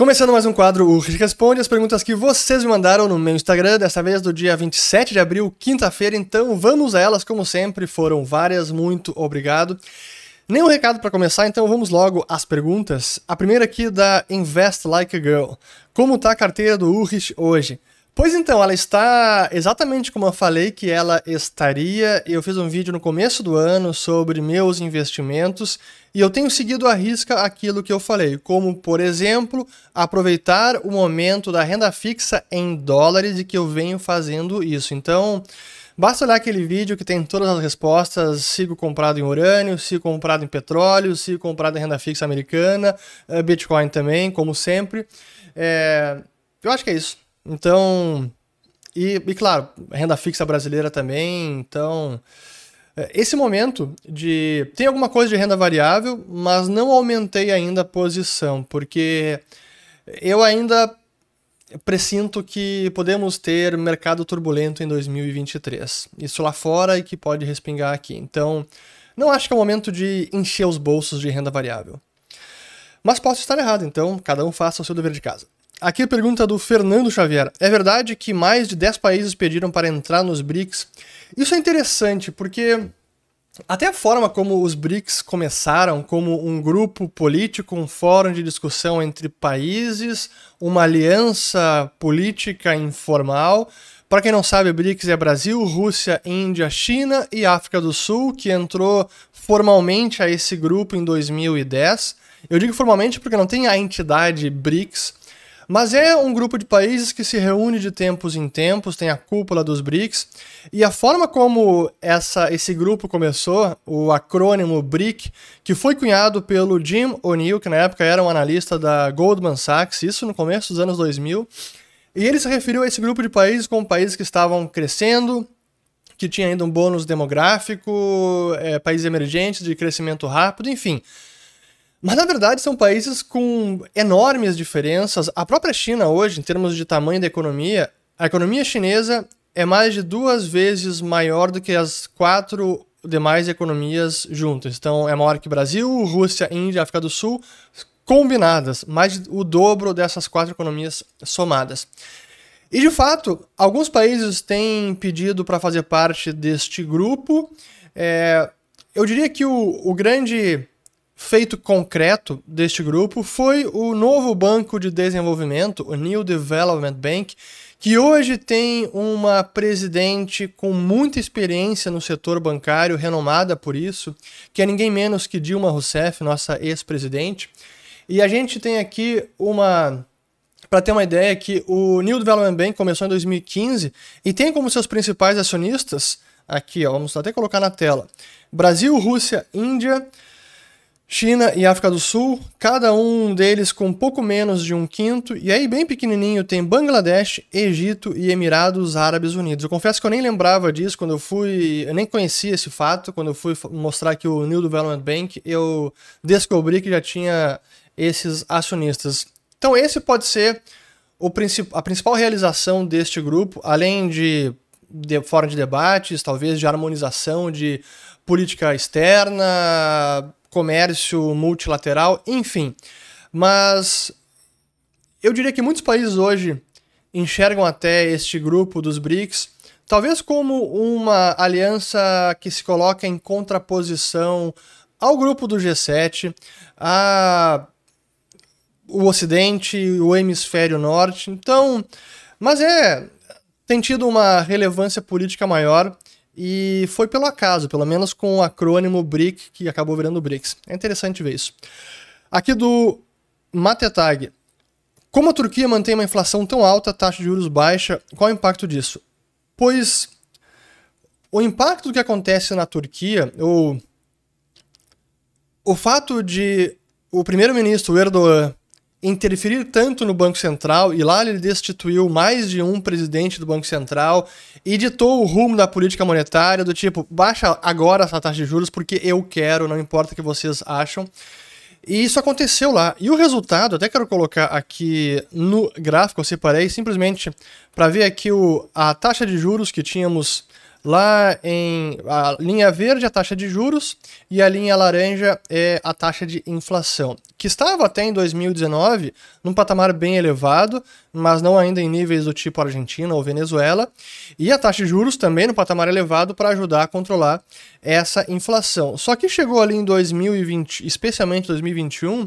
Começando mais um quadro, o Rich Responde as perguntas que vocês me mandaram no meu Instagram, dessa vez do dia 27 de abril, quinta-feira, então vamos a elas, como sempre, foram várias, muito obrigado. Nenhum recado para começar, então vamos logo às perguntas. A primeira aqui da Invest Like a Girl. Como tá a carteira do Urich hoje? Pois então, ela está exatamente como eu falei que ela estaria. Eu fiz um vídeo no começo do ano sobre meus investimentos e eu tenho seguido à risca aquilo que eu falei, como, por exemplo, aproveitar o momento da renda fixa em dólares e que eu venho fazendo isso. Então, basta olhar aquele vídeo que tem todas as respostas: sigo comprado em urânio, sigo comprado em petróleo, sigo comprado em renda fixa americana, eh, Bitcoin também, como sempre. É... Eu acho que é isso. Então, e, e claro, renda fixa brasileira também. Então, é, esse momento de. Tem alguma coisa de renda variável, mas não aumentei ainda a posição, porque eu ainda presinto que podemos ter mercado turbulento em 2023. Isso lá fora e que pode respingar aqui. Então, não acho que é o momento de encher os bolsos de renda variável. Mas posso estar errado, então cada um faça o seu dever de casa. Aqui a pergunta do Fernando Xavier. É verdade que mais de 10 países pediram para entrar nos BRICS? Isso é interessante porque até a forma como os BRICS começaram, como um grupo político, um fórum de discussão entre países, uma aliança política informal. Para quem não sabe, BRICS é Brasil, Rússia, Índia, China e África do Sul, que entrou formalmente a esse grupo em 2010. Eu digo formalmente porque não tem a entidade BRICS, mas é um grupo de países que se reúne de tempos em tempos, tem a cúpula dos BRICS, e a forma como essa, esse grupo começou, o acrônimo BRIC, que foi cunhado pelo Jim O'Neill, que na época era um analista da Goldman Sachs, isso no começo dos anos 2000, e ele se referiu a esse grupo de países como países que estavam crescendo, que tinha ainda um bônus demográfico, é, países emergentes de crescimento rápido, enfim. Mas na verdade são países com enormes diferenças. A própria China hoje, em termos de tamanho da economia, a economia chinesa é mais de duas vezes maior do que as quatro demais economias juntas. Então é maior que Brasil, Rússia, Índia, África do Sul, combinadas, mais o dobro dessas quatro economias somadas. E de fato, alguns países têm pedido para fazer parte deste grupo. É, eu diria que o, o grande feito concreto deste grupo foi o novo banco de desenvolvimento, o New Development Bank, que hoje tem uma presidente com muita experiência no setor bancário, renomada por isso, que é ninguém menos que Dilma Rousseff, nossa ex-presidente. E a gente tem aqui uma para ter uma ideia que o New Development Bank começou em 2015 e tem como seus principais acionistas aqui, ó, vamos até colocar na tela: Brasil, Rússia, Índia, China e África do Sul, cada um deles com pouco menos de um quinto, e aí bem pequenininho tem Bangladesh, Egito e Emirados Árabes Unidos. Eu confesso que eu nem lembrava disso quando eu fui, eu nem conhecia esse fato, quando eu fui mostrar aqui o New Development Bank, eu descobri que já tinha esses acionistas. Então esse pode ser o princip a principal realização deste grupo, além de, de fora de debates, talvez de harmonização de política externa, comércio multilateral, enfim. Mas eu diria que muitos países hoje enxergam até este grupo dos BRICS talvez como uma aliança que se coloca em contraposição ao grupo do G7, a o Ocidente, o Hemisfério Norte. Então, mas é tem tido uma relevância política maior e foi pelo acaso, pelo menos com o acrônimo BRIC, que acabou virando BRICS. É interessante ver isso. Aqui do Matetag. Como a Turquia mantém uma inflação tão alta, taxa de juros baixa, qual é o impacto disso? Pois o impacto do que acontece na Turquia, ou o fato de o primeiro-ministro Erdogan interferir tanto no Banco Central e lá ele destituiu mais de um presidente do Banco Central e ditou o rumo da política monetária do tipo, baixa agora essa taxa de juros porque eu quero, não importa o que vocês acham. E isso aconteceu lá. E o resultado, até quero colocar aqui no gráfico, eu separei simplesmente para ver aqui o, a taxa de juros que tínhamos Lá em a linha verde a taxa de juros e a linha laranja é a taxa de inflação, que estava até em 2019 num patamar bem elevado, mas não ainda em níveis do tipo Argentina ou Venezuela, e a taxa de juros também no patamar elevado para ajudar a controlar essa inflação. Só que chegou ali em 2020, especialmente 2021,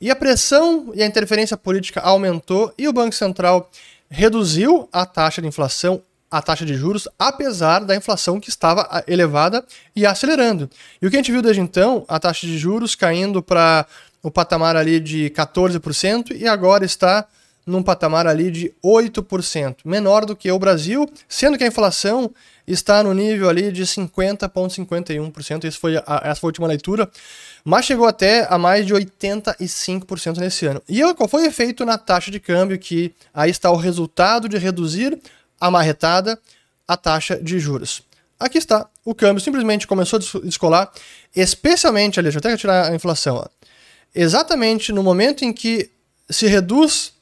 e a pressão e a interferência política aumentou e o Banco Central reduziu a taxa de inflação a taxa de juros, apesar da inflação que estava ah, elevada e acelerando. E o que a gente viu desde então, a taxa de juros caindo para o patamar ali de 14% e agora está num patamar ali de 8%, menor do que o Brasil, sendo que a inflação está no nível ali de 50,51%, essa foi a, essa última leitura, mas chegou até a mais de 85% nesse ano. E qual foi o efeito na taxa de câmbio, que aí está o resultado de reduzir amarretada a taxa de juros. Aqui está, o câmbio simplesmente começou a descolar, especialmente, ali, deixa eu até tirar a inflação, ó. exatamente no momento em que se reduz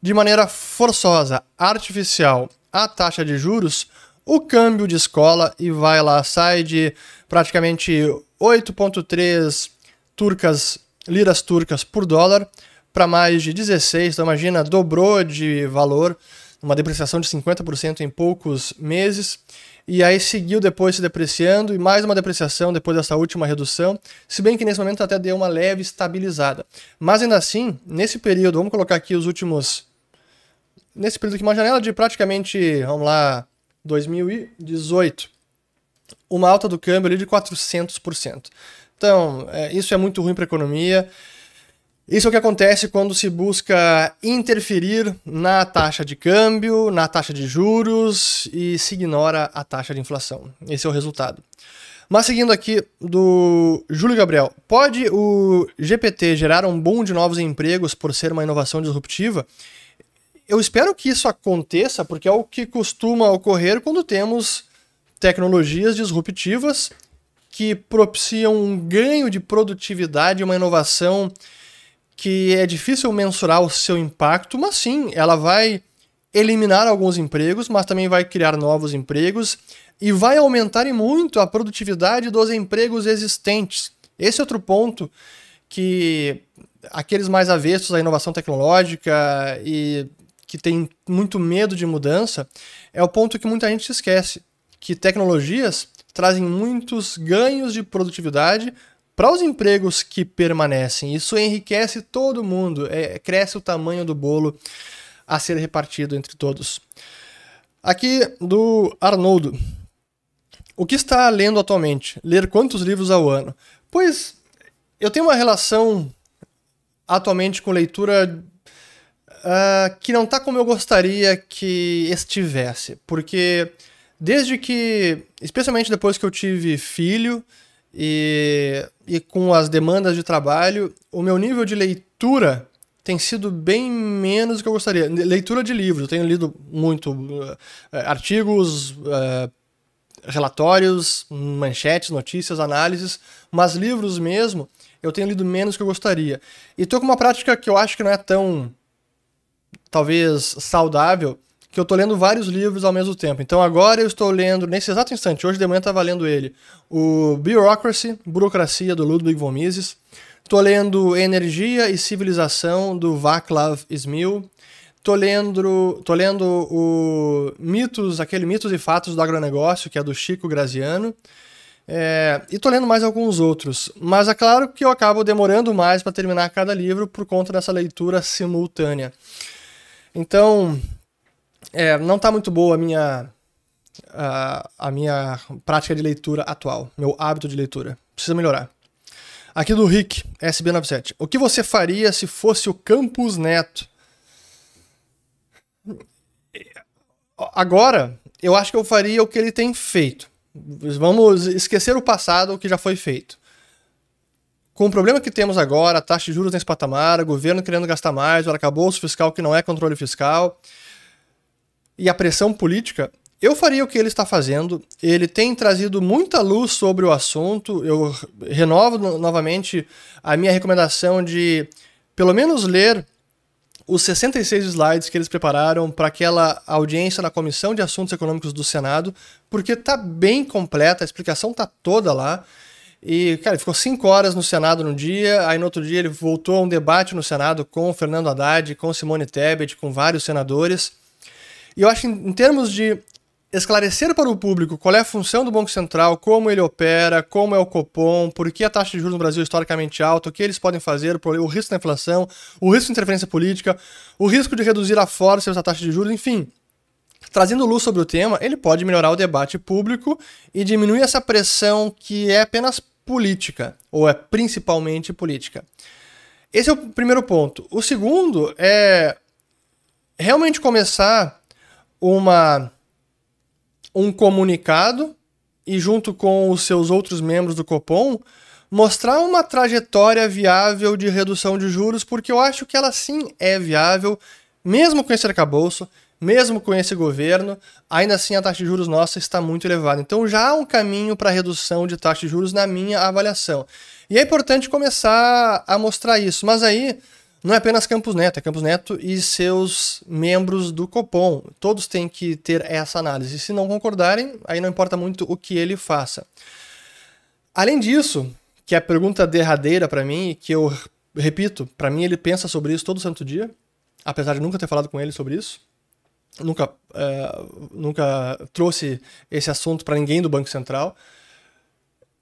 de maneira forçosa, artificial, a taxa de juros, o câmbio descola e vai lá, sai de praticamente 8,3 turcas, liras turcas por dólar para mais de 16, então imagina, dobrou de valor uma depreciação de 50% em poucos meses, e aí seguiu depois se depreciando e mais uma depreciação depois dessa última redução, se bem que nesse momento até deu uma leve estabilizada. Mas ainda assim, nesse período, vamos colocar aqui os últimos. Nesse período aqui, uma janela de praticamente, vamos lá, 2018, uma alta do câmbio ali de 400%. Então, é, isso é muito ruim para a economia. Isso é o que acontece quando se busca interferir na taxa de câmbio, na taxa de juros e se ignora a taxa de inflação. Esse é o resultado. Mas seguindo aqui do Júlio Gabriel, pode o GPT gerar um boom de novos empregos por ser uma inovação disruptiva? Eu espero que isso aconteça, porque é o que costuma ocorrer quando temos tecnologias disruptivas que propiciam um ganho de produtividade, uma inovação que é difícil mensurar o seu impacto, mas sim, ela vai eliminar alguns empregos, mas também vai criar novos empregos e vai aumentar e muito a produtividade dos empregos existentes. Esse é outro ponto que aqueles mais avessos à inovação tecnológica e que tem muito medo de mudança, é o ponto que muita gente esquece, que tecnologias trazem muitos ganhos de produtividade, para os empregos que permanecem, isso enriquece todo mundo, é, cresce o tamanho do bolo a ser repartido entre todos. Aqui do Arnoldo. O que está lendo atualmente? Ler quantos livros ao ano? Pois eu tenho uma relação atualmente com leitura uh, que não está como eu gostaria que estivesse. Porque desde que, especialmente depois que eu tive filho, e, e com as demandas de trabalho, o meu nível de leitura tem sido bem menos do que eu gostaria. Leitura de livros, eu tenho lido muito uh, artigos, uh, relatórios, manchetes, notícias, análises, mas livros mesmo eu tenho lido menos do que eu gostaria. E tô com uma prática que eu acho que não é tão, talvez, saudável, que eu tô lendo vários livros ao mesmo tempo. Então agora eu estou lendo, nesse exato instante, hoje de manhã eu estava lendo ele, o Bureaucracy, Burocracia, do Ludwig von Mises. Tô lendo Energia e Civilização, do Václav Smil. Tô lendo, tô lendo o Mitos, aquele Mitos e Fatos do Agronegócio, que é do Chico Graziano. É, e tô lendo mais alguns outros. Mas é claro que eu acabo demorando mais para terminar cada livro por conta dessa leitura simultânea. Então, é, não está muito boa a minha, a, a minha prática de leitura atual, meu hábito de leitura. Precisa melhorar. Aqui do Rick, SB97. O que você faria se fosse o Campus Neto? Agora, eu acho que eu faria o que ele tem feito. Vamos esquecer o passado, o que já foi feito. Com o problema que temos agora, taxa de juros nesse patamar, governo querendo gastar mais, o arcabouço fiscal que não é controle fiscal, e a pressão política, eu faria o que ele está fazendo. Ele tem trazido muita luz sobre o assunto. Eu renovo no novamente a minha recomendação de, pelo menos, ler os 66 slides que eles prepararam para aquela audiência na Comissão de Assuntos Econômicos do Senado, porque tá bem completa, a explicação tá toda lá. E, cara, ele ficou cinco horas no Senado no dia, aí no outro dia ele voltou a um debate no Senado com o Fernando Haddad, com Simone Tebet, com vários senadores. E eu acho que em termos de esclarecer para o público qual é a função do Banco Central, como ele opera, como é o Copom, por que a taxa de juros no Brasil é historicamente alta, o que eles podem fazer, o risco da inflação, o risco de interferência política, o risco de reduzir a força dessa taxa de juros, enfim. Trazendo luz sobre o tema, ele pode melhorar o debate público e diminuir essa pressão que é apenas política, ou é principalmente política. Esse é o primeiro ponto. O segundo é realmente começar uma um comunicado e, junto com os seus outros membros do Copom, mostrar uma trajetória viável de redução de juros, porque eu acho que ela sim é viável, mesmo com esse arcabouço, mesmo com esse governo, ainda assim a taxa de juros nossa está muito elevada. Então já há um caminho para redução de taxa de juros na minha avaliação. E é importante começar a mostrar isso, mas aí não é apenas Campos Neto, é Campos Neto e seus membros do Copom. Todos têm que ter essa análise. Se não concordarem, aí não importa muito o que ele faça. Além disso, que é a pergunta derradeira para mim, que eu repito, para mim ele pensa sobre isso todo santo dia, apesar de nunca ter falado com ele sobre isso. Nunca, é, nunca trouxe esse assunto para ninguém do Banco Central.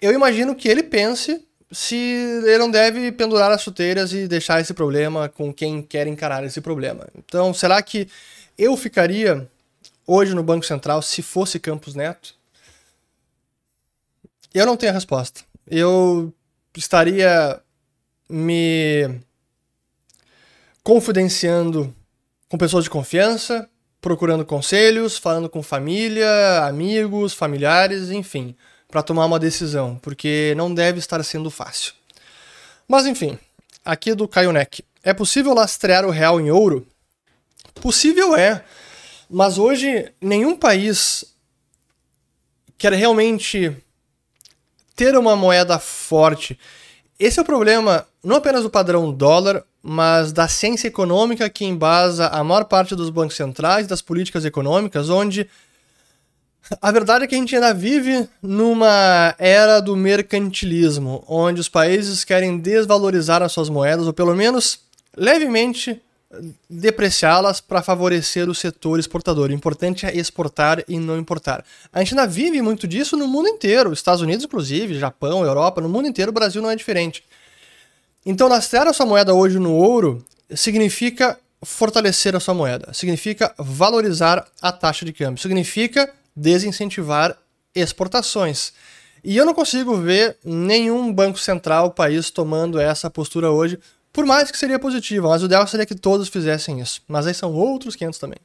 Eu imagino que ele pense se ele não deve pendurar as chuteiras e deixar esse problema com quem quer encarar esse problema. Então, será que eu ficaria hoje no Banco Central se fosse Campos Neto? Eu não tenho a resposta. Eu estaria me confidenciando com pessoas de confiança, procurando conselhos, falando com família, amigos, familiares, enfim para tomar uma decisão, porque não deve estar sendo fácil. Mas enfim, aqui do Caio Neck. É possível lastrear o real em ouro? Possível é, mas hoje nenhum país quer realmente ter uma moeda forte. Esse é o problema não apenas do padrão dólar, mas da ciência econômica que embasa a maior parte dos bancos centrais, das políticas econômicas, onde a verdade é que a gente ainda vive numa era do mercantilismo, onde os países querem desvalorizar as suas moedas, ou pelo menos levemente depreciá-las para favorecer o setor exportador. O importante é exportar e não importar. A gente ainda vive muito disso no mundo inteiro, Estados Unidos, inclusive, Japão, Europa, no mundo inteiro, o Brasil não é diferente. Então, lastrear a sua moeda hoje no ouro significa fortalecer a sua moeda, significa valorizar a taxa de câmbio, significa desincentivar exportações. E eu não consigo ver nenhum banco central, país, tomando essa postura hoje, por mais que seria positiva, mas o ideal seria que todos fizessem isso. Mas aí são outros 500 também.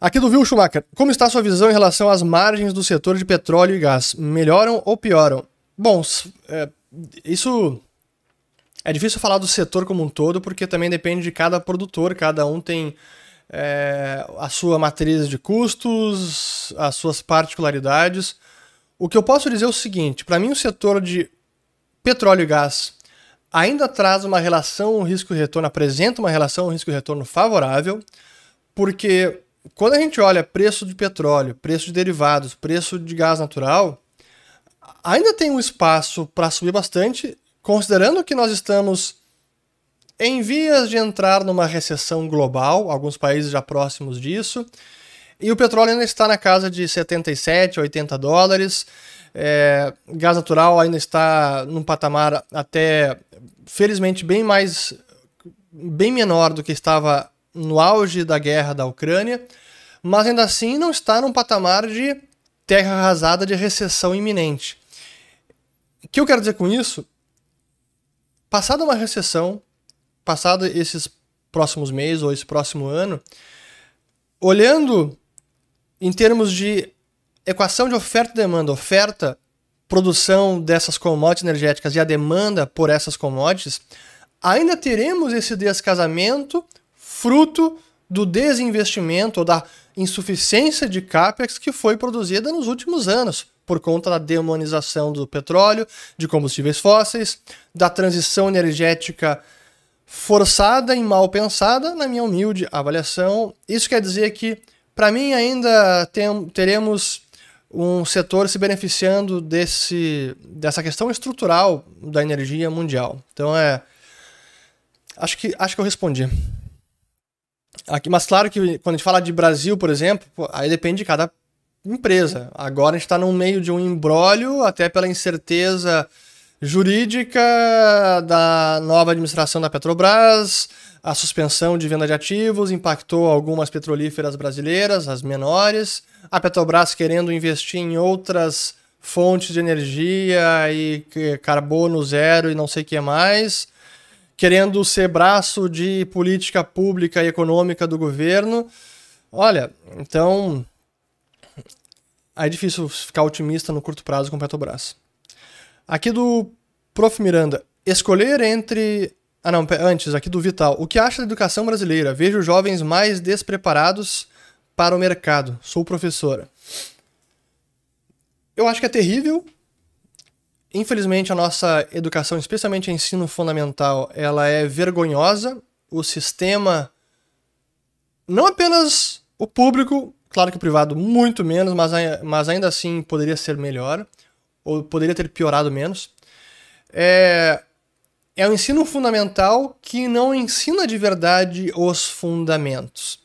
Aqui do Will Schumacher. Como está sua visão em relação às margens do setor de petróleo e gás? Melhoram ou pioram? Bom, é, isso é difícil falar do setor como um todo, porque também depende de cada produtor, cada um tem é, a sua matriz de custos, as suas particularidades. O que eu posso dizer é o seguinte: para mim, o setor de petróleo e gás ainda traz uma relação risco-retorno, apresenta uma relação risco-retorno favorável, porque quando a gente olha preço de petróleo, preço de derivados, preço de gás natural, ainda tem um espaço para subir bastante, considerando que nós estamos em vias de entrar numa recessão global, alguns países já próximos disso, e o petróleo ainda está na casa de 77, 80 dólares. É, gás natural ainda está num patamar até, felizmente, bem mais, bem menor do que estava no auge da guerra da Ucrânia, mas ainda assim não está num patamar de terra arrasada de recessão iminente. O que eu quero dizer com isso? Passada uma recessão, passado esses próximos meses ou esse próximo ano, olhando em termos de equação de oferta e demanda, oferta, produção dessas commodities energéticas e a demanda por essas commodities, ainda teremos esse descasamento fruto do desinvestimento ou da insuficiência de capex que foi produzida nos últimos anos por conta da demonização do petróleo, de combustíveis fósseis, da transição energética forçada e mal pensada, na minha humilde avaliação. Isso quer dizer que, para mim, ainda tem, teremos um setor se beneficiando desse, dessa questão estrutural da energia mundial. Então é. Acho que, acho que eu respondi. Aqui, mas claro que quando a gente fala de Brasil, por exemplo, aí depende de cada empresa. Agora a gente está no meio de um embrólio, até pela incerteza jurídica da nova administração da Petrobras, a suspensão de venda de ativos impactou algumas petrolíferas brasileiras, as menores, a Petrobras querendo investir em outras fontes de energia e carbono zero e não sei o que mais, querendo ser braço de política pública e econômica do governo. Olha, então é difícil ficar otimista no curto prazo com Petrobras. Aqui do Prof. Miranda. Escolher entre. Ah, não, antes, aqui do Vital. O que acha da educação brasileira? Vejo jovens mais despreparados para o mercado. Sou professora. Eu acho que é terrível. Infelizmente, a nossa educação, especialmente ensino fundamental, ela é vergonhosa. O sistema, não apenas o público, claro que o privado muito menos, mas, mas ainda assim poderia ser melhor, ou poderia ter piorado menos é, é um ensino fundamental que não ensina de verdade os fundamentos.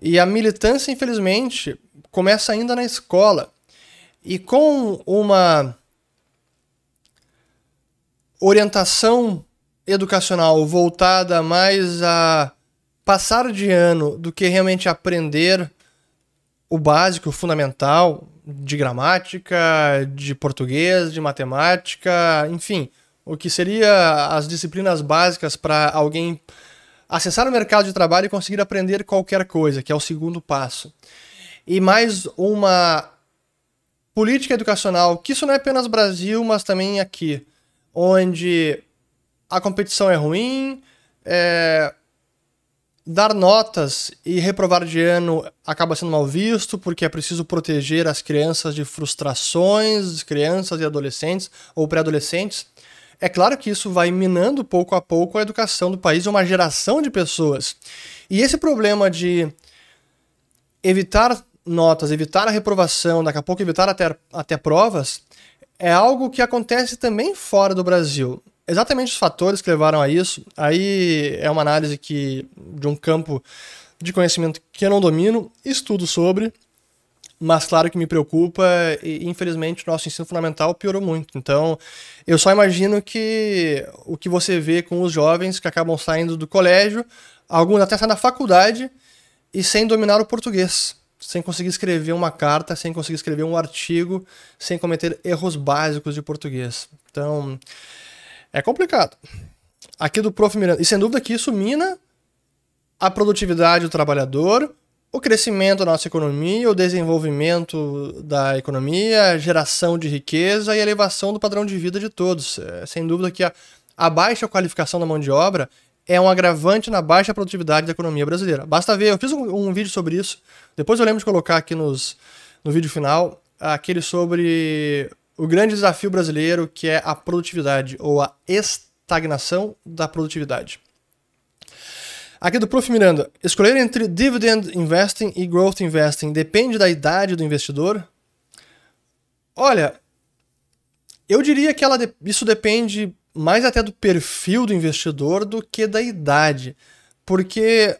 E a militância, infelizmente, começa ainda na escola. E com uma orientação educacional voltada mais a passar de ano do que realmente aprender o básico, o fundamental, de gramática, de português, de matemática, enfim, o que seria as disciplinas básicas para alguém acessar o mercado de trabalho e conseguir aprender qualquer coisa, que é o segundo passo. E mais uma política educacional, que isso não é apenas Brasil, mas também aqui, onde a competição é ruim, é, dar notas e reprovar de ano acaba sendo mal visto, porque é preciso proteger as crianças de frustrações, crianças e adolescentes ou pré-adolescentes. É claro que isso vai minando pouco a pouco a educação do país, uma geração de pessoas. E esse problema de evitar notas, evitar a reprovação, daqui a pouco evitar até, até provas, é algo que acontece também fora do Brasil exatamente os fatores que levaram a isso. Aí é uma análise que de um campo de conhecimento que eu não domino, estudo sobre, mas claro que me preocupa e infelizmente o nosso ensino fundamental piorou muito. Então, eu só imagino que o que você vê com os jovens que acabam saindo do colégio, alguns até saem da faculdade e sem dominar o português, sem conseguir escrever uma carta, sem conseguir escrever um artigo, sem cometer erros básicos de português. Então, é complicado. Aqui do Prof. Miranda. E sem dúvida que isso mina a produtividade do trabalhador, o crescimento da nossa economia, o desenvolvimento da economia, a geração de riqueza e a elevação do padrão de vida de todos. É, sem dúvida que a, a baixa qualificação da mão de obra é um agravante na baixa produtividade da economia brasileira. Basta ver, eu fiz um, um vídeo sobre isso, depois eu lembro de colocar aqui nos, no vídeo final, aquele sobre o grande desafio brasileiro que é a produtividade ou a estagnação da produtividade. Aqui do Prof. Miranda, escolher entre dividend investing e growth investing depende da idade do investidor? Olha, eu diria que ela, isso depende mais até do perfil do investidor do que da idade. Porque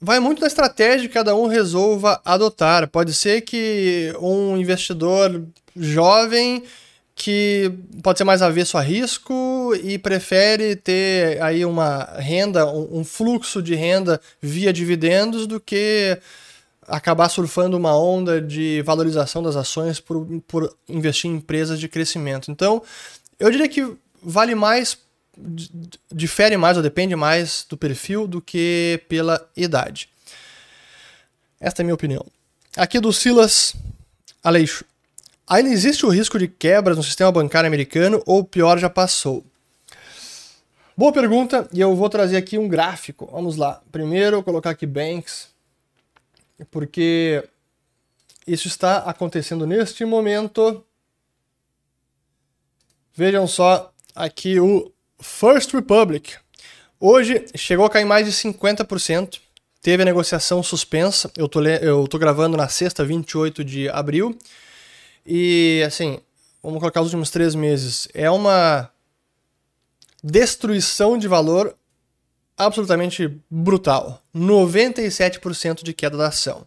vai muito da estratégia que cada um resolva adotar. Pode ser que um investidor jovem que pode ser mais avesso a risco e prefere ter aí uma renda, um fluxo de renda via dividendos do que acabar surfando uma onda de valorização das ações por, por investir em empresas de crescimento. Então, eu diria que vale mais difere mais ou depende mais do perfil do que pela idade. Esta é a minha opinião. Aqui do Silas Aleixo. Ainda existe o risco de quebras no sistema bancário americano ou pior já passou? Boa pergunta e eu vou trazer aqui um gráfico. Vamos lá. Primeiro colocar aqui Banks, porque isso está acontecendo neste momento. Vejam só aqui o First Republic, Hoje chegou a cair mais de 50%. Teve a negociação suspensa. Eu tô, eu tô gravando na sexta, 28 de abril. E, assim, vamos colocar os últimos três meses. É uma destruição de valor absolutamente brutal. 97% de queda da ação.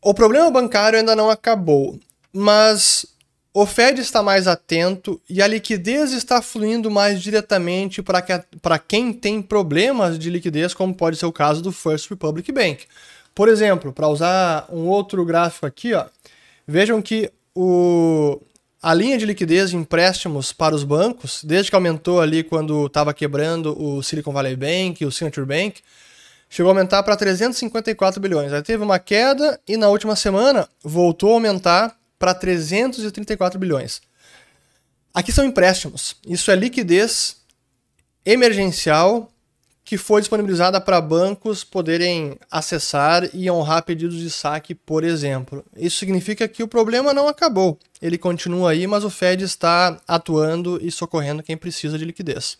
O problema bancário ainda não acabou, mas o Fed está mais atento e a liquidez está fluindo mais diretamente para que, quem tem problemas de liquidez, como pode ser o caso do First Republic Bank. Por exemplo, para usar um outro gráfico aqui, ó, vejam que o, a linha de liquidez de empréstimos para os bancos, desde que aumentou ali quando estava quebrando o Silicon Valley Bank o Signature Bank, chegou a aumentar para 354 bilhões. Aí teve uma queda e na última semana voltou a aumentar para 334 bilhões. Aqui são empréstimos. Isso é liquidez emergencial que foi disponibilizada para bancos poderem acessar e honrar pedidos de saque, por exemplo. Isso significa que o problema não acabou. Ele continua aí, mas o Fed está atuando e socorrendo quem precisa de liquidez.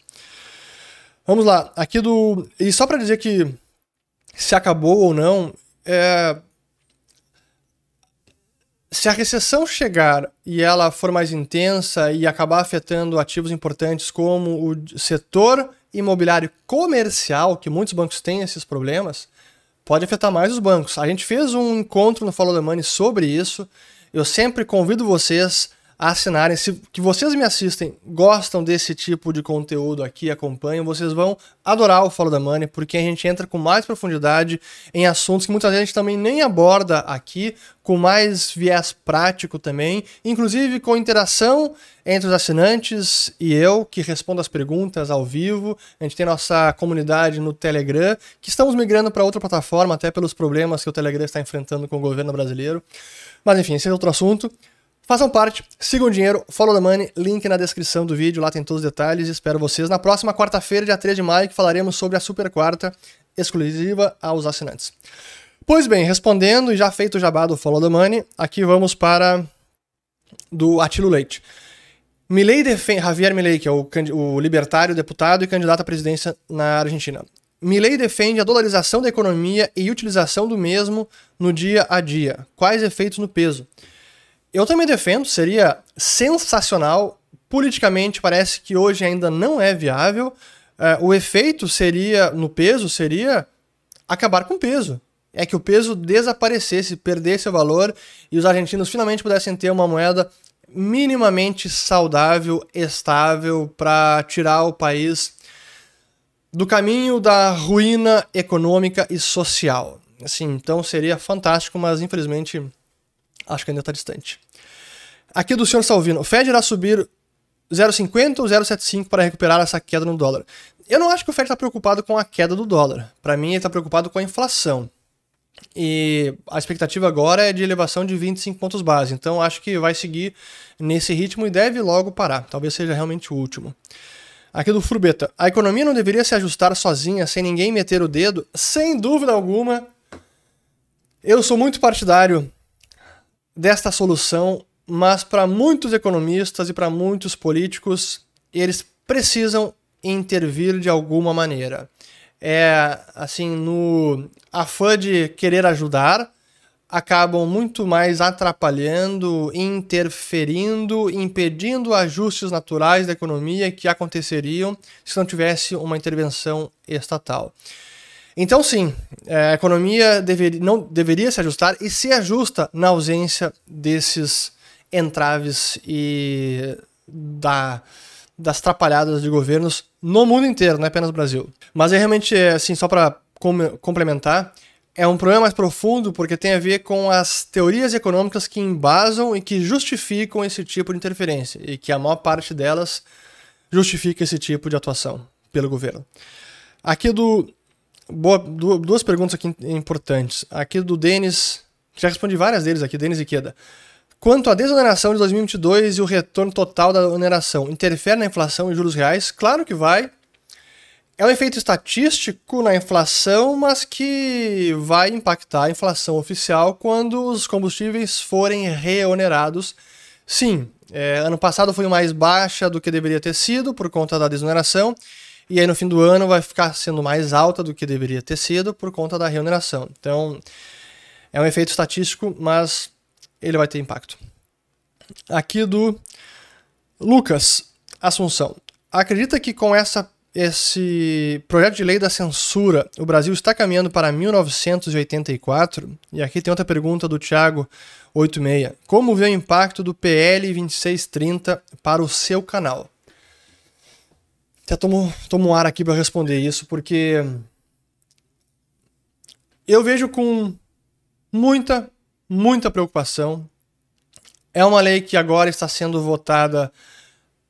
Vamos lá, aqui do. E só para dizer que se acabou ou não, é... se a recessão chegar e ela for mais intensa e acabar afetando ativos importantes como o setor imobiliário comercial, que muitos bancos têm esses problemas, pode afetar mais os bancos. A gente fez um encontro no Follow the Money sobre isso. Eu sempre convido vocês assinarem. Se que vocês me assistem, gostam desse tipo de conteúdo aqui, acompanham, vocês vão adorar o Follow the Money, porque a gente entra com mais profundidade em assuntos que muitas vezes a gente também nem aborda aqui, com mais viés prático também, inclusive com interação entre os assinantes e eu, que respondo as perguntas ao vivo. A gente tem nossa comunidade no Telegram, que estamos migrando para outra plataforma, até pelos problemas que o Telegram está enfrentando com o governo brasileiro. Mas enfim, esse é outro assunto. Façam parte, sigam o dinheiro, follow the money, link na descrição do vídeo, lá tem todos os detalhes. Espero vocês na próxima quarta-feira, dia 3 de maio, que falaremos sobre a super quarta exclusiva aos assinantes. Pois bem, respondendo e já feito o jabá do Follow the Money, aqui vamos para do Atilo Leite. Milei defende, Javier Milei, que é o, o libertário deputado e candidato à presidência na Argentina. Milei defende a dolarização da economia e utilização do mesmo no dia a dia. Quais efeitos no peso? Eu também defendo, seria sensacional. Politicamente, parece que hoje ainda não é viável. Uh, o efeito seria, no peso, seria acabar com o peso. É que o peso desaparecesse, perdesse o valor e os argentinos finalmente pudessem ter uma moeda minimamente saudável, estável, para tirar o país do caminho da ruína econômica e social. Assim, então seria fantástico, mas infelizmente Acho que ainda está distante. Aqui do senhor Salvino. O Fed irá subir 0,50 ou 0,75 para recuperar essa queda no dólar. Eu não acho que o Fed está preocupado com a queda do dólar. Para mim, ele está preocupado com a inflação. E a expectativa agora é de elevação de 25 pontos base. Então acho que vai seguir nesse ritmo e deve logo parar. Talvez seja realmente o último. Aqui do Furbeta. A economia não deveria se ajustar sozinha, sem ninguém meter o dedo? Sem dúvida alguma. Eu sou muito partidário desta solução, mas para muitos economistas e para muitos políticos, eles precisam intervir de alguma maneira. É assim, no afã de querer ajudar, acabam muito mais atrapalhando, interferindo, impedindo ajustes naturais da economia que aconteceriam se não tivesse uma intervenção estatal. Então, sim, é, a economia deveria, não deveria se ajustar e se ajusta na ausência desses entraves e da, das trapalhadas de governos no mundo inteiro, não é apenas no Brasil. Mas é realmente, assim, só para com complementar, é um problema mais profundo porque tem a ver com as teorias econômicas que embasam e que justificam esse tipo de interferência e que a maior parte delas justifica esse tipo de atuação pelo governo. Aqui do Boa, duas perguntas aqui importantes. Aqui do Denis, já respondi várias deles aqui, Denis Iqueda. Quanto à desoneração de 2022 e o retorno total da oneração, interfere na inflação e juros reais? Claro que vai. É um efeito estatístico na inflação, mas que vai impactar a inflação oficial quando os combustíveis forem reonerados. Sim, é, ano passado foi mais baixa do que deveria ter sido por conta da desoneração e aí no fim do ano vai ficar sendo mais alta do que deveria ter sido por conta da remuneração. Então, é um efeito estatístico, mas ele vai ter impacto. Aqui do Lucas Assunção. Acredita que com essa esse projeto de lei da censura, o Brasil está caminhando para 1984? E aqui tem outra pergunta do Thiago 86. Como vê o impacto do PL 2630 para o seu canal? Até tomo, tomo um ar aqui para responder isso, porque eu vejo com muita, muita preocupação. É uma lei que agora está sendo votada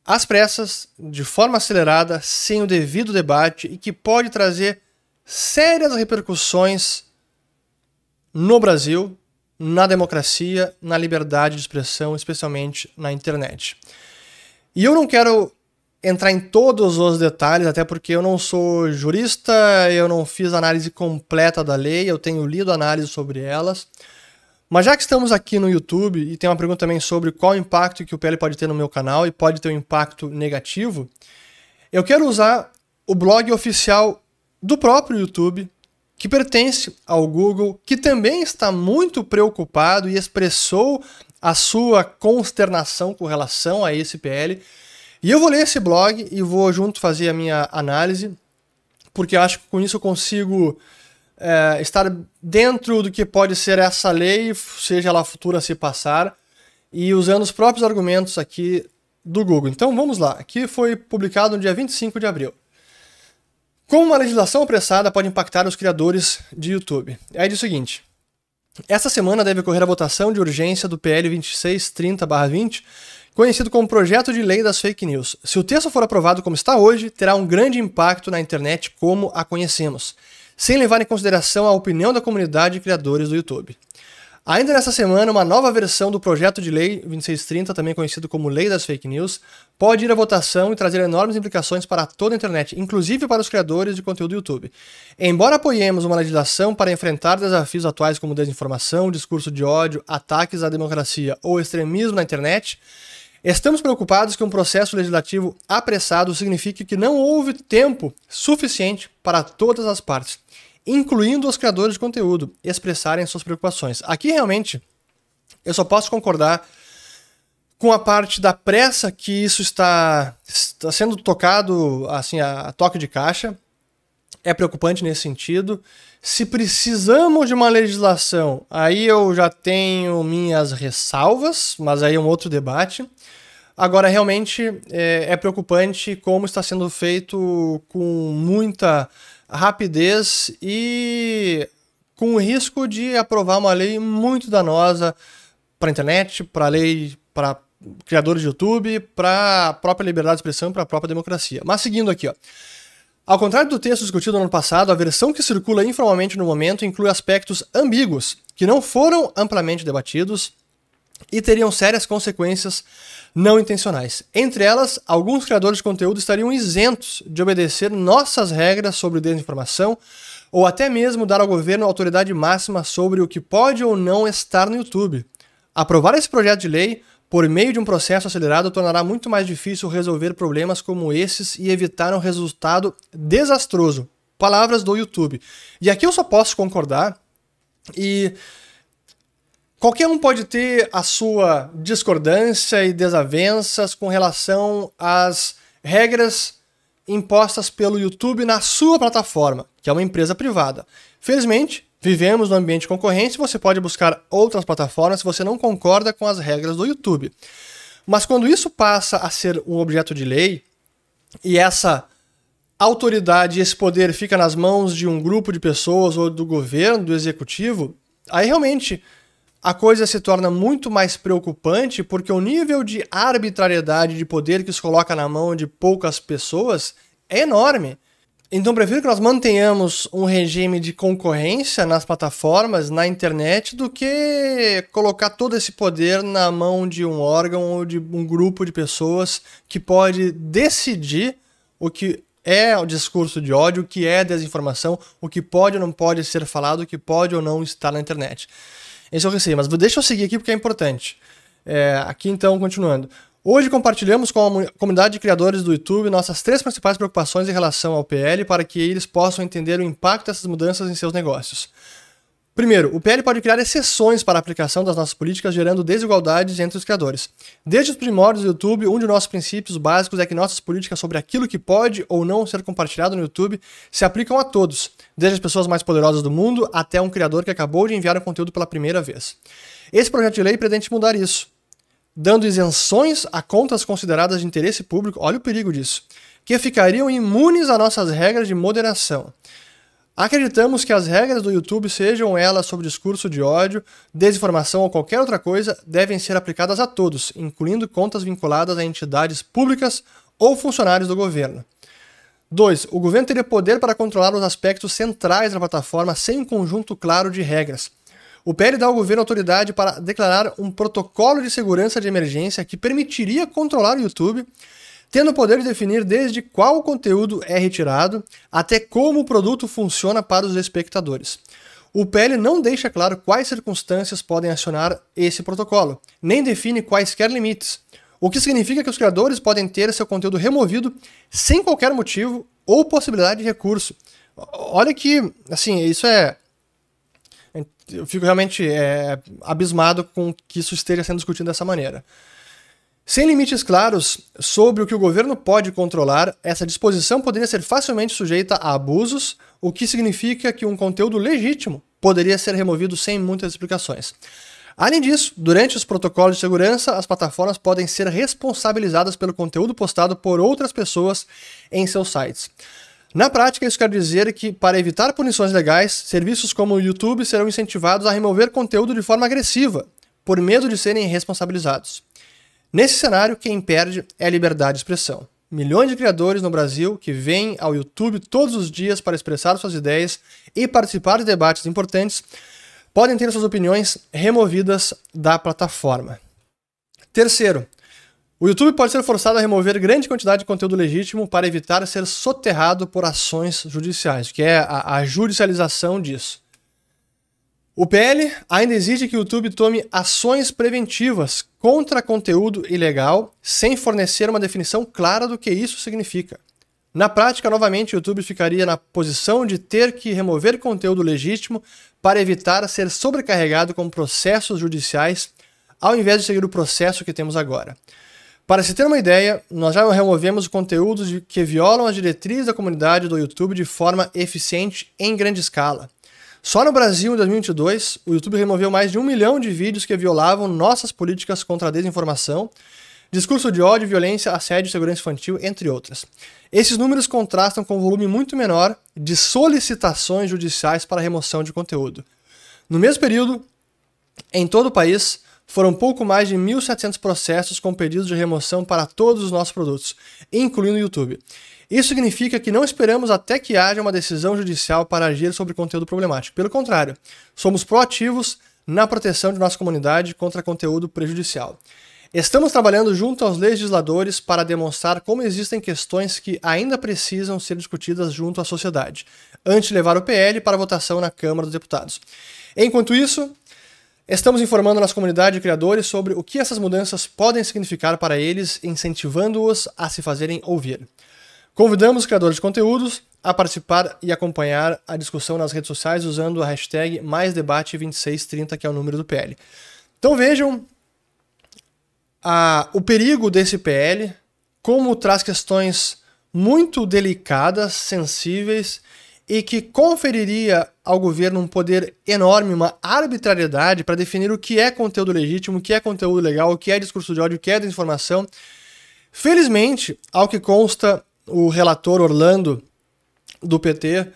às pressas, de forma acelerada, sem o devido debate e que pode trazer sérias repercussões no Brasil, na democracia, na liberdade de expressão, especialmente na internet. E eu não quero entrar em todos os detalhes, até porque eu não sou jurista, eu não fiz análise completa da lei, eu tenho lido análise sobre elas. Mas já que estamos aqui no YouTube e tem uma pergunta também sobre qual impacto que o PL pode ter no meu canal e pode ter um impacto negativo, eu quero usar o blog oficial do próprio YouTube, que pertence ao Google, que também está muito preocupado e expressou a sua consternação com relação a esse PL. E eu vou ler esse blog e vou junto fazer a minha análise, porque acho que com isso eu consigo é, estar dentro do que pode ser essa lei, seja ela futura se passar, e usando os próprios argumentos aqui do Google. Então vamos lá. Aqui foi publicado no dia 25 de abril. Como uma legislação apressada pode impactar os criadores de YouTube? Aí diz o seguinte: esta semana deve ocorrer a votação de urgência do PL 2630-20, conhecido como Projeto de Lei das Fake News. Se o texto for aprovado como está hoje, terá um grande impacto na internet como a conhecemos sem levar em consideração a opinião da comunidade de criadores do YouTube. Ainda nesta semana, uma nova versão do projeto de lei 2630, também conhecido como Lei das Fake News, pode ir à votação e trazer enormes implicações para toda a internet, inclusive para os criadores de conteúdo do YouTube. Embora apoiemos uma legislação para enfrentar desafios atuais como desinformação, discurso de ódio, ataques à democracia ou extremismo na internet, Estamos preocupados que um processo legislativo apressado signifique que não houve tempo suficiente para todas as partes, incluindo os criadores de conteúdo, expressarem suas preocupações. Aqui realmente eu só posso concordar com a parte da pressa que isso está, está sendo tocado assim a, a toque de caixa. É preocupante nesse sentido. Se precisamos de uma legislação, aí eu já tenho minhas ressalvas, mas aí é um outro debate. Agora, realmente é, é preocupante como está sendo feito com muita rapidez e com o risco de aprovar uma lei muito danosa para a internet, para a lei, para criadores de YouTube, para a própria liberdade de expressão e para a própria democracia. Mas seguindo aqui, ó. Ao contrário do texto discutido no ano passado, a versão que circula informalmente no momento inclui aspectos ambíguos que não foram amplamente debatidos e teriam sérias consequências não intencionais. Entre elas, alguns criadores de conteúdo estariam isentos de obedecer nossas regras sobre desinformação ou até mesmo dar ao governo autoridade máxima sobre o que pode ou não estar no YouTube. Aprovar esse projeto de lei por meio de um processo acelerado tornará muito mais difícil resolver problemas como esses e evitar um resultado desastroso. Palavras do YouTube. E aqui eu só posso concordar e qualquer um pode ter a sua discordância e desavenças com relação às regras impostas pelo YouTube na sua plataforma, que é uma empresa privada. Felizmente, Vivemos no ambiente de concorrência você pode buscar outras plataformas se você não concorda com as regras do YouTube. Mas quando isso passa a ser um objeto de lei e essa autoridade, esse poder fica nas mãos de um grupo de pessoas ou do governo, do executivo, aí realmente a coisa se torna muito mais preocupante porque o nível de arbitrariedade de poder que se coloca na mão de poucas pessoas é enorme. Então, prefiro que nós mantenhamos um regime de concorrência nas plataformas, na internet, do que colocar todo esse poder na mão de um órgão ou de um grupo de pessoas que pode decidir o que é o discurso de ódio, o que é desinformação, o que pode ou não pode ser falado, o que pode ou não estar na internet. Esse é o receio, mas deixa eu seguir aqui porque é importante. É, aqui então, continuando. Hoje compartilhamos com a comunidade de criadores do YouTube nossas três principais preocupações em relação ao PL para que eles possam entender o impacto dessas mudanças em seus negócios. Primeiro, o PL pode criar exceções para a aplicação das nossas políticas, gerando desigualdades entre os criadores. Desde os primórdios do YouTube, um de nossos princípios básicos é que nossas políticas sobre aquilo que pode ou não ser compartilhado no YouTube se aplicam a todos, desde as pessoas mais poderosas do mundo até um criador que acabou de enviar um conteúdo pela primeira vez. Esse projeto de lei pretende mudar isso dando isenções a contas consideradas de interesse público, olha o perigo disso, que ficariam imunes a nossas regras de moderação. Acreditamos que as regras do YouTube, sejam elas sobre discurso de ódio, desinformação ou qualquer outra coisa, devem ser aplicadas a todos, incluindo contas vinculadas a entidades públicas ou funcionários do governo. 2. O governo teria poder para controlar os aspectos centrais da plataforma sem um conjunto claro de regras. O PL dá ao governo autoridade para declarar um protocolo de segurança de emergência que permitiria controlar o YouTube, tendo o poder de definir desde qual conteúdo é retirado até como o produto funciona para os espectadores. O PL não deixa claro quais circunstâncias podem acionar esse protocolo, nem define quaisquer limites, o que significa que os criadores podem ter seu conteúdo removido sem qualquer motivo ou possibilidade de recurso. Olha que, assim, isso é eu fico realmente é, abismado com que isso esteja sendo discutido dessa maneira. Sem limites claros sobre o que o governo pode controlar, essa disposição poderia ser facilmente sujeita a abusos, o que significa que um conteúdo legítimo poderia ser removido sem muitas explicações. Além disso, durante os protocolos de segurança, as plataformas podem ser responsabilizadas pelo conteúdo postado por outras pessoas em seus sites. Na prática, isso quer dizer que, para evitar punições legais, serviços como o YouTube serão incentivados a remover conteúdo de forma agressiva, por medo de serem responsabilizados. Nesse cenário, quem perde é a liberdade de expressão. Milhões de criadores no Brasil que vêm ao YouTube todos os dias para expressar suas ideias e participar de debates importantes podem ter suas opiniões removidas da plataforma. Terceiro, o YouTube pode ser forçado a remover grande quantidade de conteúdo legítimo para evitar ser soterrado por ações judiciais, que é a, a judicialização disso. O PL ainda exige que o YouTube tome ações preventivas contra conteúdo ilegal, sem fornecer uma definição clara do que isso significa. Na prática, novamente, o YouTube ficaria na posição de ter que remover conteúdo legítimo para evitar ser sobrecarregado com processos judiciais, ao invés de seguir o processo que temos agora. Para se ter uma ideia, nós já removemos conteúdos que violam as diretrizes da comunidade do YouTube de forma eficiente em grande escala. Só no Brasil, em 2022, o YouTube removeu mais de um milhão de vídeos que violavam nossas políticas contra a desinformação, discurso de ódio, violência, assédio segurança infantil, entre outras. Esses números contrastam com o um volume muito menor de solicitações judiciais para remoção de conteúdo. No mesmo período, em todo o país, foram pouco mais de 1.700 processos com pedidos de remoção para todos os nossos produtos, incluindo o YouTube. Isso significa que não esperamos até que haja uma decisão judicial para agir sobre conteúdo problemático. Pelo contrário, somos proativos na proteção de nossa comunidade contra conteúdo prejudicial. Estamos trabalhando junto aos legisladores para demonstrar como existem questões que ainda precisam ser discutidas junto à sociedade, antes de levar o PL para votação na Câmara dos Deputados. Enquanto isso, Estamos informando nossa comunidade de criadores sobre o que essas mudanças podem significar para eles, incentivando-os a se fazerem ouvir. Convidamos os criadores de conteúdos a participar e acompanhar a discussão nas redes sociais usando a hashtag MaisDebate2630, que é o número do PL. Então vejam a, o perigo desse PL, como traz questões muito delicadas, sensíveis e que conferiria ao governo um poder enorme, uma arbitrariedade para definir o que é conteúdo legítimo, o que é conteúdo legal, o que é discurso de ódio, o que é desinformação. Felizmente, ao que consta o relator Orlando do PT,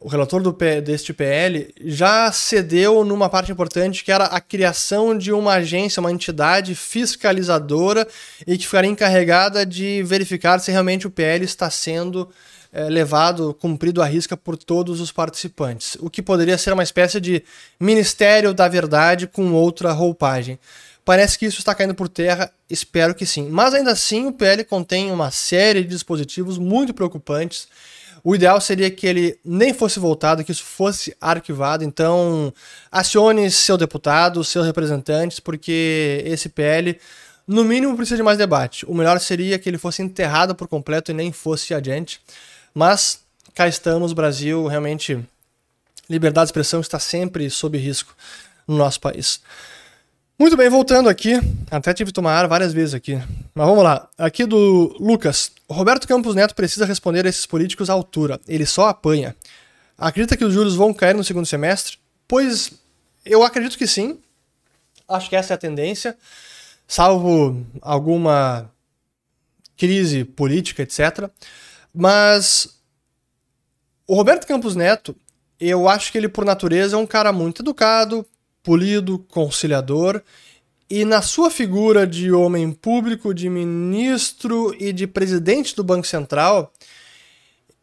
o relator do, deste PL, já cedeu numa parte importante que era a criação de uma agência, uma entidade fiscalizadora e que ficaria encarregada de verificar se realmente o PL está sendo é, levado, cumprido à risca por todos os participantes, o que poderia ser uma espécie de Ministério da Verdade com outra roupagem. Parece que isso está caindo por terra, espero que sim. Mas ainda assim, o PL contém uma série de dispositivos muito preocupantes. O ideal seria que ele nem fosse voltado, que isso fosse arquivado. Então, acione seu deputado, seus representantes, porque esse PL No mínimo precisa de mais debate. O melhor seria que ele fosse enterrado por completo e nem fosse adiante. Mas cá estamos, Brasil, realmente liberdade de expressão está sempre sob risco no nosso país. Muito bem, voltando aqui, até tive que tomar ar várias vezes aqui. Mas vamos lá. Aqui do Lucas. Roberto Campos Neto precisa responder a esses políticos à altura. Ele só apanha. Acredita que os juros vão cair no segundo semestre? Pois eu acredito que sim. Acho que essa é a tendência. Salvo alguma crise política, etc. Mas o Roberto Campos Neto, eu acho que ele, por natureza, é um cara muito educado, polido, conciliador, e na sua figura de homem público, de ministro e de presidente do Banco Central,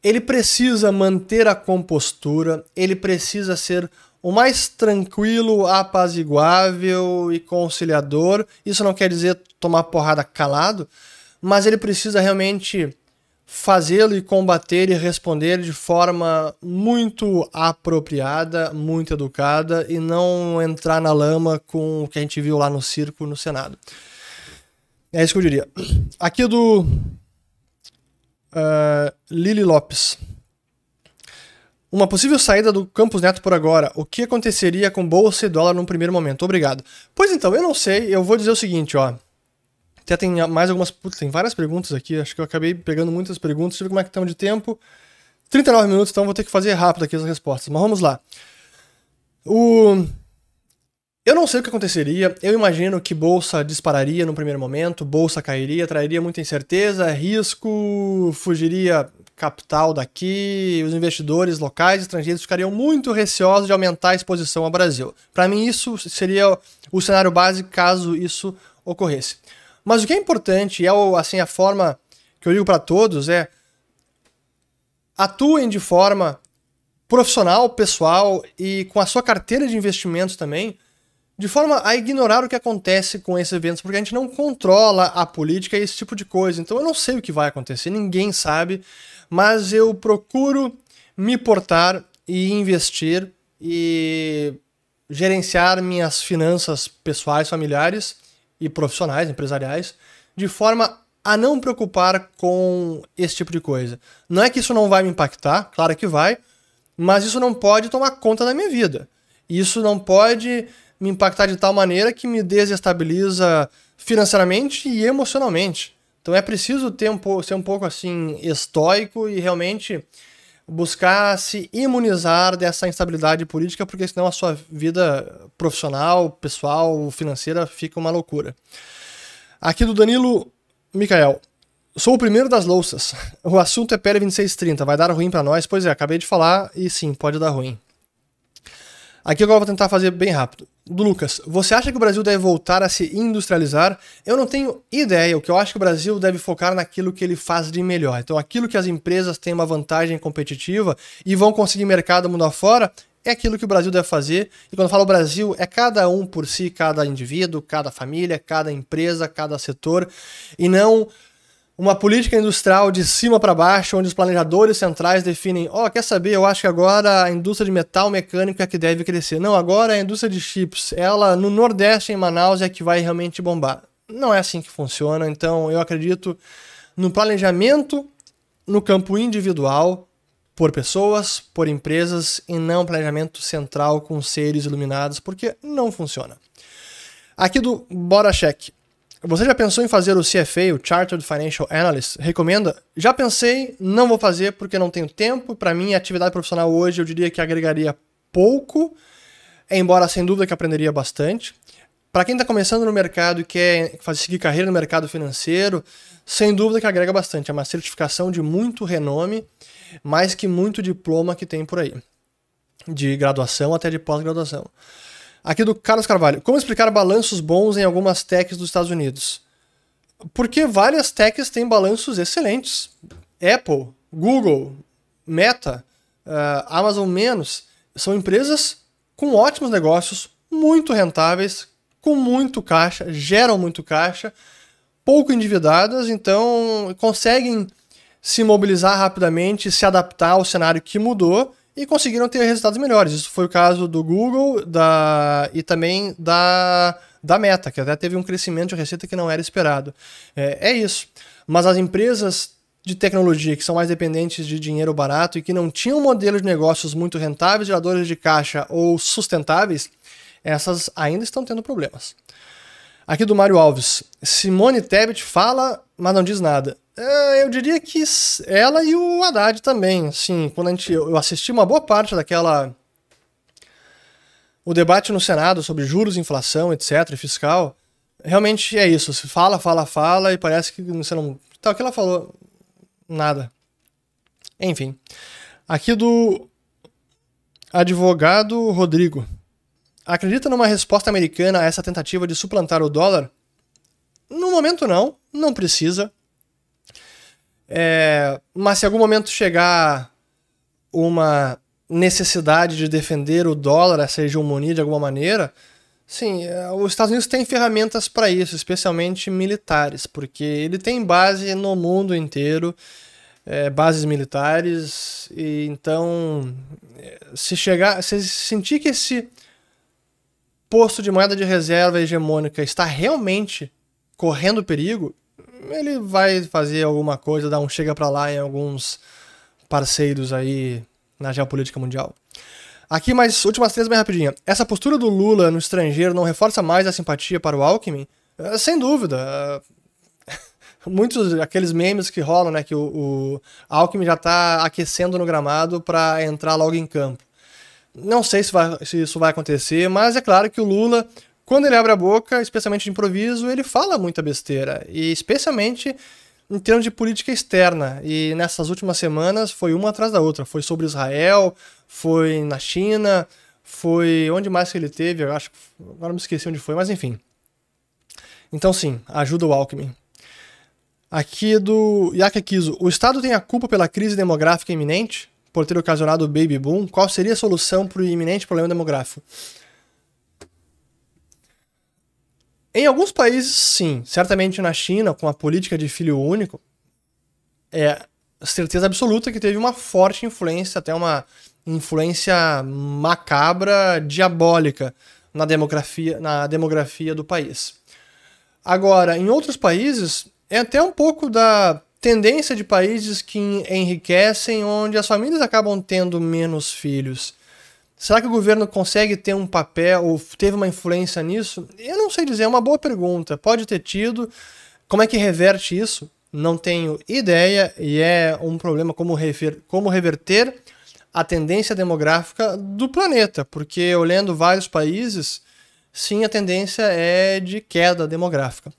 ele precisa manter a compostura, ele precisa ser o mais tranquilo, apaziguável e conciliador. Isso não quer dizer tomar porrada calado, mas ele precisa realmente fazê-lo e combater e responder de forma muito apropriada, muito educada e não entrar na lama com o que a gente viu lá no circo no Senado. É isso que eu diria. Aqui do uh, Lili Lopes. Uma possível saída do Campus Neto por agora. O que aconteceria com bolsa e dólar num primeiro momento? Obrigado. Pois então, eu não sei. Eu vou dizer o seguinte, ó. Até tem mais algumas. Putz, tem várias perguntas aqui. Acho que eu acabei pegando muitas perguntas. Deixa eu ver como é que estamos de tempo. 39 minutos, então vou ter que fazer rápido aqui as respostas. Mas vamos lá. O. Eu não sei o que aconteceria. Eu imagino que bolsa dispararia no primeiro momento, bolsa cairia, traria muita incerteza, risco, fugiria capital daqui, os investidores locais e estrangeiros ficariam muito receosos de aumentar a exposição ao Brasil. Para mim, isso seria o cenário básico caso isso ocorresse. Mas o que é importante, e é assim a forma que eu digo para todos, é atuem de forma profissional, pessoal e com a sua carteira de investimentos também, de forma a ignorar o que acontece com esses eventos, porque a gente não controla a política e esse tipo de coisa. Então eu não sei o que vai acontecer, ninguém sabe, mas eu procuro me portar e investir e gerenciar minhas finanças pessoais, familiares e profissionais, empresariais, de forma a não preocupar com esse tipo de coisa. Não é que isso não vai me impactar, claro que vai, mas isso não pode tomar conta da minha vida. Isso não pode me impactar de tal maneira que me desestabiliza financeiramente e emocionalmente. Então é preciso ter um ser um pouco assim estoico e realmente buscar se imunizar dessa instabilidade política, porque senão a sua vida profissional, pessoal, financeira fica uma loucura. Aqui do Danilo Micael. Sou o primeiro das louças. O assunto é PL 2630. Vai dar ruim para nós? Pois é, acabei de falar e sim, pode dar ruim. Aqui agora eu vou tentar fazer bem rápido. Do Lucas, você acha que o Brasil deve voltar a se industrializar? Eu não tenho ideia. O que eu acho que o Brasil deve focar naquilo que ele faz de melhor. Então, aquilo que as empresas têm uma vantagem competitiva e vão conseguir mercado mundo afora, é aquilo que o Brasil deve fazer. E quando eu falo Brasil, é cada um por si, cada indivíduo, cada família, cada empresa, cada setor, e não uma política industrial de cima para baixo, onde os planejadores centrais definem, ó, oh, quer saber, eu acho que agora a indústria de metal mecânico é que deve crescer. Não, agora a indústria de chips, ela no Nordeste, em Manaus, é que vai realmente bombar. Não é assim que funciona, então eu acredito no planejamento no campo individual, por pessoas, por empresas, e não planejamento central com seres iluminados, porque não funciona. Aqui do Bora Check. Você já pensou em fazer o CFA, o Chartered Financial Analyst? Recomenda? Já pensei, não vou fazer porque não tenho tempo. Para mim, a atividade profissional hoje eu diria que agregaria pouco, embora sem dúvida que aprenderia bastante. Para quem está começando no mercado e quer fazer, seguir carreira no mercado financeiro, sem dúvida que agrega bastante. É uma certificação de muito renome, mais que muito diploma que tem por aí, de graduação até de pós-graduação. Aqui do Carlos Carvalho. Como explicar balanços bons em algumas techs dos Estados Unidos? Porque várias techs têm balanços excelentes. Apple, Google, Meta, uh, Amazon menos, são empresas com ótimos negócios, muito rentáveis, com muito caixa, geram muito caixa, pouco endividadas, então conseguem se mobilizar rapidamente, se adaptar ao cenário que mudou e conseguiram ter resultados melhores. Isso foi o caso do Google da, e também da, da Meta, que até teve um crescimento de receita que não era esperado. É, é isso. Mas as empresas de tecnologia que são mais dependentes de dinheiro barato e que não tinham modelos de negócios muito rentáveis, geradores de caixa ou sustentáveis, essas ainda estão tendo problemas. Aqui do Mário Alves. Simone Tebet fala, mas não diz nada. É, eu diria que ela e o Haddad também. Assim, quando a gente, eu assisti uma boa parte daquela. O debate no Senado sobre juros, inflação, etc., fiscal. Realmente é isso. Se fala, fala, fala e parece que você não. Tá, o que ela falou? Nada. Enfim. Aqui do advogado Rodrigo. Acredita numa resposta americana a essa tentativa de suplantar o dólar? No momento não, não precisa. É, mas se algum momento chegar uma necessidade de defender o dólar, essa hegemonia de alguma maneira, sim, é, os Estados Unidos têm ferramentas para isso, especialmente militares, porque ele tem base no mundo inteiro, é, bases militares, e então se chegar, se sentir que esse posto de moeda de reserva hegemônica está realmente correndo perigo, ele vai fazer alguma coisa, dar um chega para lá em alguns parceiros aí na geopolítica mundial. Aqui mais últimas três bem rapidinho. Essa postura do Lula no estrangeiro não reforça mais a simpatia para o Alckmin? É, sem dúvida. Muitos aqueles memes que rolam, né, que o, o Alckmin já está aquecendo no gramado para entrar logo em campo. Não sei se, vai, se isso vai acontecer, mas é claro que o Lula, quando ele abre a boca, especialmente de improviso, ele fala muita besteira. E especialmente em termos de política externa. E nessas últimas semanas foi uma atrás da outra. Foi sobre Israel, foi na China, foi onde mais que ele teve, eu acho. Agora me esqueci onde foi, mas enfim. Então sim, ajuda o Alckmin. Aqui do Yakekizo. O Estado tem a culpa pela crise demográfica iminente? por ter ocasionado o baby boom, qual seria a solução para o iminente problema demográfico? Em alguns países, sim. Certamente na China, com a política de filho único, é certeza absoluta que teve uma forte influência, até uma influência macabra, diabólica na demografia, na demografia do país. Agora, em outros países, é até um pouco da tendência de países que enriquecem, onde as famílias acabam tendo menos filhos. Será que o governo consegue ter um papel ou teve uma influência nisso? Eu não sei dizer, é uma boa pergunta. Pode ter tido. Como é que reverte isso? Não tenho ideia e é um problema como, rever, como reverter a tendência demográfica do planeta, porque olhando vários países, sim, a tendência é de queda demográfica.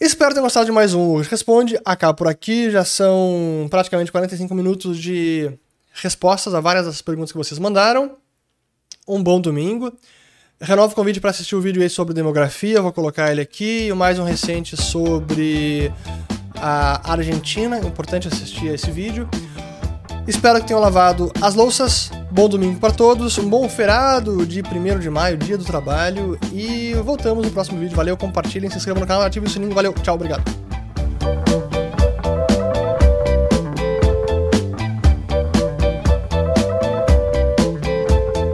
Espero ter gostado de mais um Responde. Acaba por aqui. Já são praticamente 45 minutos de respostas a várias das perguntas que vocês mandaram. Um bom domingo. Renovo o convite para assistir o vídeo aí sobre demografia, vou colocar ele aqui, e mais um recente sobre a Argentina, importante assistir esse vídeo. Espero que tenham lavado as louças. Bom domingo para todos, um bom feriado de 1 de maio, dia do trabalho. E voltamos no próximo vídeo. Valeu, compartilhem, se inscrevam no canal, ativem o sininho. Valeu, tchau, obrigado.